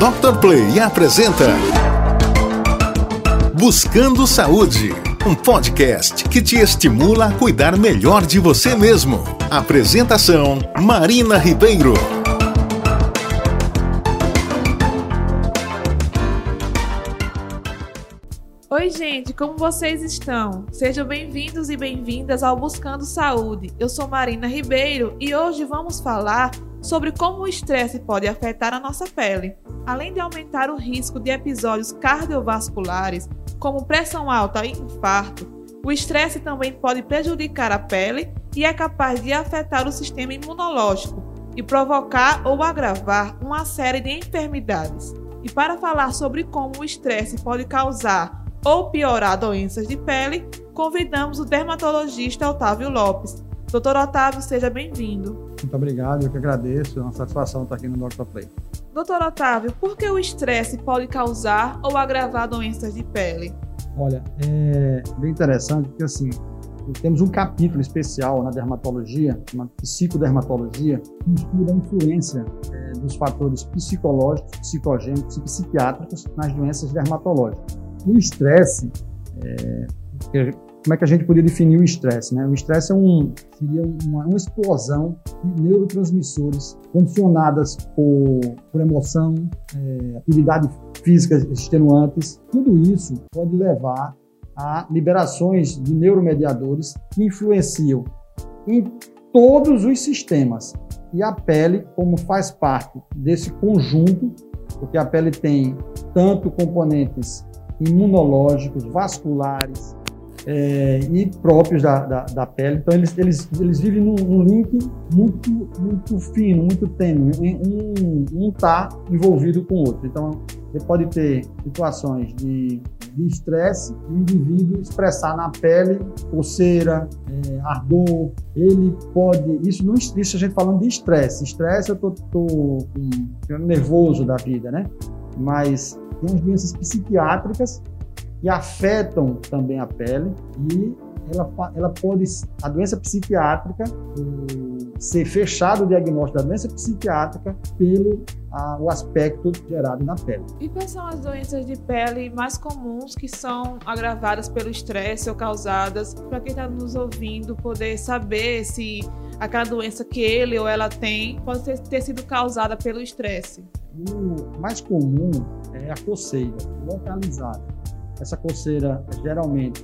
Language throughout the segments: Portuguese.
Dr. Play apresenta Buscando Saúde, um podcast que te estimula a cuidar melhor de você mesmo. Apresentação: Marina Ribeiro. Oi, gente, como vocês estão? Sejam bem-vindos e bem-vindas ao Buscando Saúde. Eu sou Marina Ribeiro e hoje vamos falar sobre como o estresse pode afetar a nossa pele. Além de aumentar o risco de episódios cardiovasculares, como pressão alta e infarto, o estresse também pode prejudicar a pele e é capaz de afetar o sistema imunológico e provocar ou agravar uma série de enfermidades. E para falar sobre como o estresse pode causar ou piorar doenças de pele, convidamos o dermatologista Otávio Lopes. Doutor Otávio, seja bem-vindo. Muito obrigado, eu que agradeço. É uma satisfação estar aqui no Dr. Play. Doutor Otávio, por que o estresse pode causar ou agravar doenças de pele? Olha, é bem interessante porque assim, temos um capítulo especial na dermatologia, uma psicodermatologia, que estuda a influência é, dos fatores psicológicos, psicogênicos e psiquiátricos nas doenças dermatológicas. O estresse, é, como é que a gente poderia definir o estresse? Né? O estresse é um, seria uma, uma, explosão de neurotransmissores condicionadas por, por emoção, é, atividade física extenuantes. Tudo isso pode levar a liberações de neuromediadores que influenciam em todos os sistemas. E a pele, como faz parte desse conjunto, porque a pele tem tanto componentes imunológicos, vasculares, é, e próprios da, da, da, pele. Então, eles, eles, eles vivem num, num link muito, muito fino, muito tênue. Um está envolvido com o outro. Então, você pode ter situações de estresse e o indivíduo expressar na pele coceira, é, ardor. Ele pode. Isso, não, isso a gente falando de estresse. Estresse, eu tô, tô um, nervoso da vida, né? Mas tem as doenças psiquiátricas que afetam também a pele e ela, ela pode, a doença psiquiátrica, ser fechado o diagnóstico da doença psiquiátrica pelo a, o aspecto gerado na pele. E quais são as doenças de pele mais comuns que são agravadas pelo estresse ou causadas, para quem está nos ouvindo poder saber se aquela doença que ele ou ela tem pode ter, ter sido causada pelo estresse? O mais comum é a coceira localizada essa coceira, geralmente,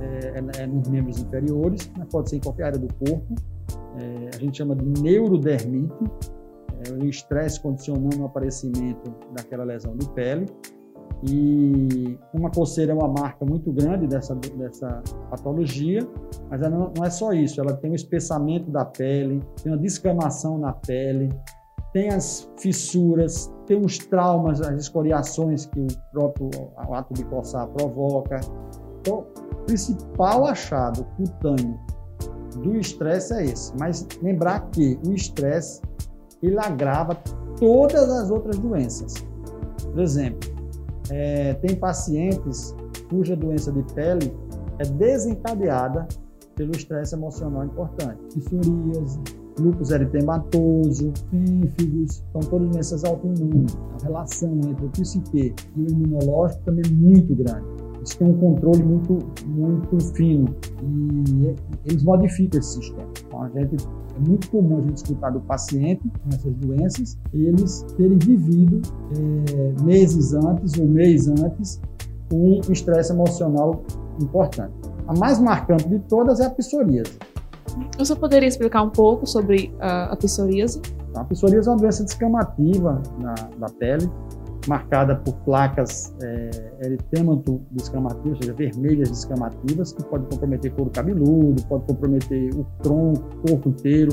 é, é, nos membros inferiores, mas pode ser em qualquer área do corpo. É, a gente chama de neurodermite, é, o estresse condicionando o aparecimento daquela lesão de pele. E uma coceira é uma marca muito grande dessa, dessa patologia, mas ela não, não é só isso, ela tem um espessamento da pele, tem uma descamação na pele, tem as fissuras, tem os traumas, as escoriações que o próprio ato de coçar provoca. Então, o principal achado cutâneo do estresse é esse. Mas lembrar que o estresse ele agrava todas as outras doenças. Por exemplo, é, tem pacientes cuja doença de pele é desencadeada pelo estresse emocional importante. Psoríase, lúpus eritematoso, pênfigos, são todas doenças autoimunes. A relação entre o psique e o imunológico também é muito grande. Isso tem um controle muito, muito fino e eles modificam esse sistema. Então, a gente, é muito comum a gente escutar do paciente com essas doenças, eles terem vivido é, meses antes ou mês antes um estresse emocional importante. A mais marcante de todas é a psoríase. Você poderia explicar um pouco sobre a, a psoríase? A psoríase é uma doença descamativa na, da pele, marcada por placas é, descamativas, ou seja, vermelhas descamativas, que pode comprometer couro cabeludo, pode comprometer o tronco, o corpo inteiro.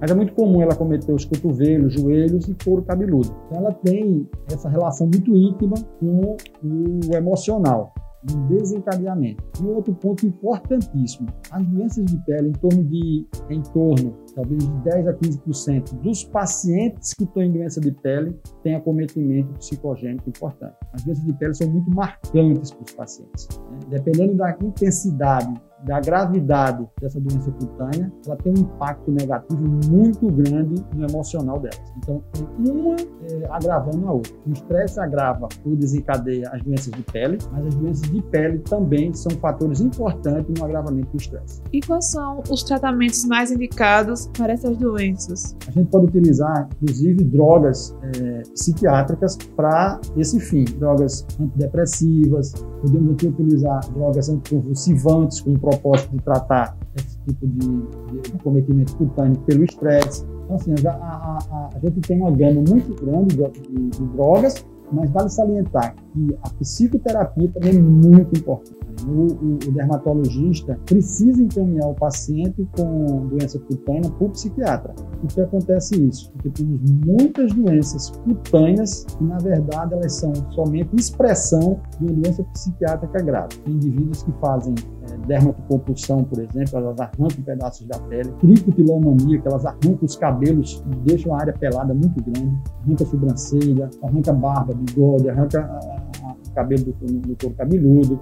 Mas é muito comum ela cometer os cotovelos, joelhos e couro cabeludo. Então ela tem essa relação muito íntima com o emocional um desencadeamento. E outro ponto importantíssimo, as doenças de pele, em torno de, em torno, talvez de 10 a 15% dos pacientes que estão em doença de pele têm acometimento psicogênico importante. As doenças de pele são muito marcantes para os pacientes. Né? Dependendo da intensidade da gravidade dessa doença cutânea, ela tem um impacto negativo muito grande no emocional delas. Então, uma é, agravando a outra. O estresse agrava ou desencadeia as doenças de pele, mas as doenças de pele também são fatores importantes no agravamento do estresse. E quais são os tratamentos mais indicados para essas doenças? A gente pode utilizar, inclusive, drogas é, psiquiátricas para esse fim. Drogas antidepressivas, podemos utilizar drogas anticonvulsivantes com o propósito de tratar esse tipo de, de cometimento cutâneo pelo estresse. Então, assim, a, a, a, a, gente tem uma gama muito grande de, de, de drogas, mas vale salientar que a psicoterapia também é muito importante. O, o, o, dermatologista precisa encaminhar o paciente com doença cutânea para o psiquiatra. Por que acontece isso? Porque temos muitas doenças cutâneas que, na verdade, elas são somente expressão de uma doença psiquiátrica grave. Tem indivíduos que fazem é, dermatocompulsão, por exemplo, elas arrancam pedaços da pele, tricotilomania, que elas arrancam os cabelos e deixam a área pelada muito grande, arranca a sobrancelha, arranca barba, bigode, arranca a, cabelo do, do couro cabeludo,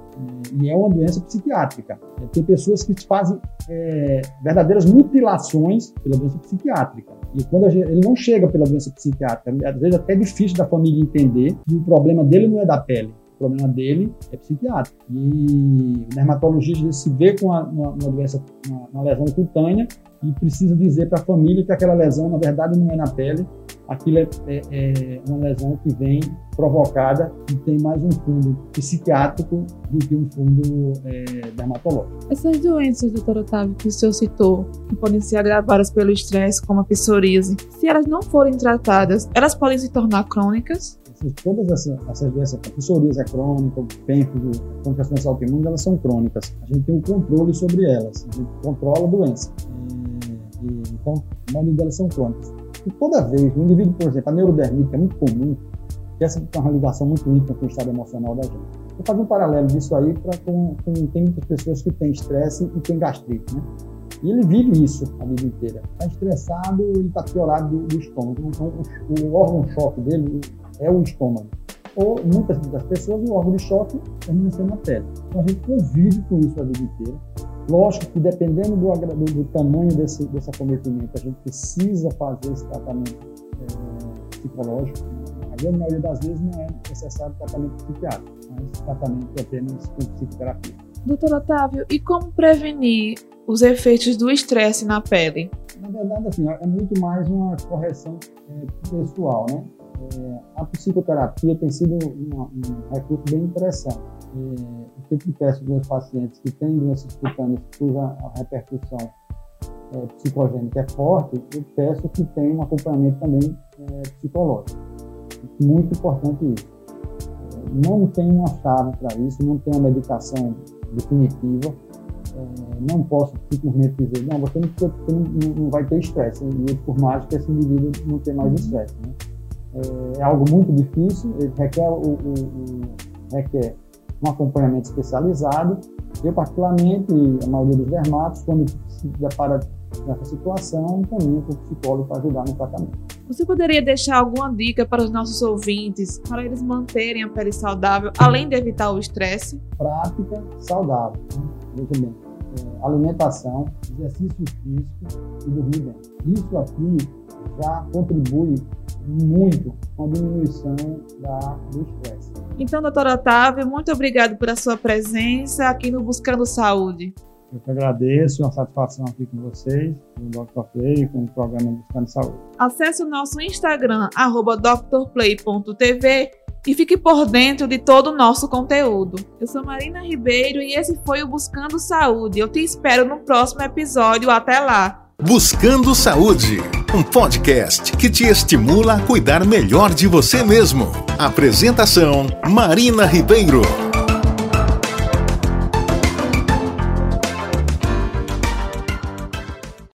e é uma doença psiquiátrica. Tem pessoas que fazem é, verdadeiras mutilações pela doença psiquiátrica. E quando gente, ele não chega pela doença psiquiátrica, às vezes é até difícil da família entender que o problema dele não é da pele, o problema dele é psiquiátrico. E o dermatologista se vê com uma, uma, uma doença, uma, uma, lesão cutânea e precisa dizer para a família que aquela lesão, na verdade, não é na pele, aquilo é, é, é, uma lesão que vem provocada e tem mais um fundo psiquiátrico do que um fundo é, dermatológico. Essas doenças, doutor Otávio, que o senhor citou, que podem ser agravadas pelo estresse, como a psoríase, se elas não forem tratadas, elas podem se tornar crônicas? Todas essas, essas doenças, a psoríase é crônica, o pênfigo, a doenças autoimunes, elas são crônicas. A gente tem um controle sobre elas, a gente controla a doença. E, e, então, a maioria delas são crônicas. E toda vez, no indivíduo, por exemplo, a neurodermite é muito comum, que essa tem uma ligação muito íntima com o estado emocional da gente. Vou fazer um paralelo disso aí para com, com, tem muitas pessoas que têm estresse e têm gastrite, né? E ele vive isso a vida inteira. Está estressado, ele está piorado do, do estômago. Então, o, o órgão-choque dele é o estômago. Ou, muitas das pessoas, o órgão de choque termina sendo a pele. Então, a gente convive com isso a vida inteira. Lógico que, dependendo do, do, do tamanho desse, desse acometimento, a gente precisa fazer esse tratamento é, psicológico. A grande maioria das vezes não é necessário tratamento psiquiátrico, mas tratamento apenas com psicoterapia. Doutor Otávio, e como prevenir os efeitos do estresse na pele? Na verdade, assim, é muito mais uma correção é, pessoal, né? É, a psicoterapia tem sido um, um recurso bem interessante. É, eu sempre peço para os pacientes que têm doenças cutâneas cuja repercussão é, psicogênica é forte, eu peço que tenham um acompanhamento também é, psicológico. Muito importante isso. Não tem uma chave para isso, não tem uma medicação definitiva. É, não posso simplesmente dizer, não, você não, não, não vai ter estresse, e por mais que esse indivíduo não tenha mais estresse. Né? É, é, algo muito difícil, requer, o, o, o, requer um acompanhamento especializado. Eu, particularmente, a maioria dos dermatos, quando se depara nessa situação, encaminha para o psicólogo para ajudar no tratamento. Você poderia deixar alguma dica para os nossos ouvintes, para eles manterem a pele saudável, além de evitar o estresse? Prática saudável. Né? Veja bem, é, alimentação, exercício físico e dormir bem. Isso aqui já contribui muito com a diminuição da, do estresse. Então, doutor Otávio, muito obrigado pela sua presença aqui no Buscando Saúde. Eu que agradeço, é uma satisfação aqui com vocês, com o Dr. Play, com o programa Buscando Saúde. Acesse o nosso Instagram, drplay.tv e fique por dentro de todo o nosso conteúdo. Eu sou Marina Ribeiro e esse foi o Buscando Saúde. Eu te espero no próximo episódio. Até lá! Buscando Saúde, um podcast que te estimula a cuidar melhor de você mesmo. Apresentação: Marina Ribeiro.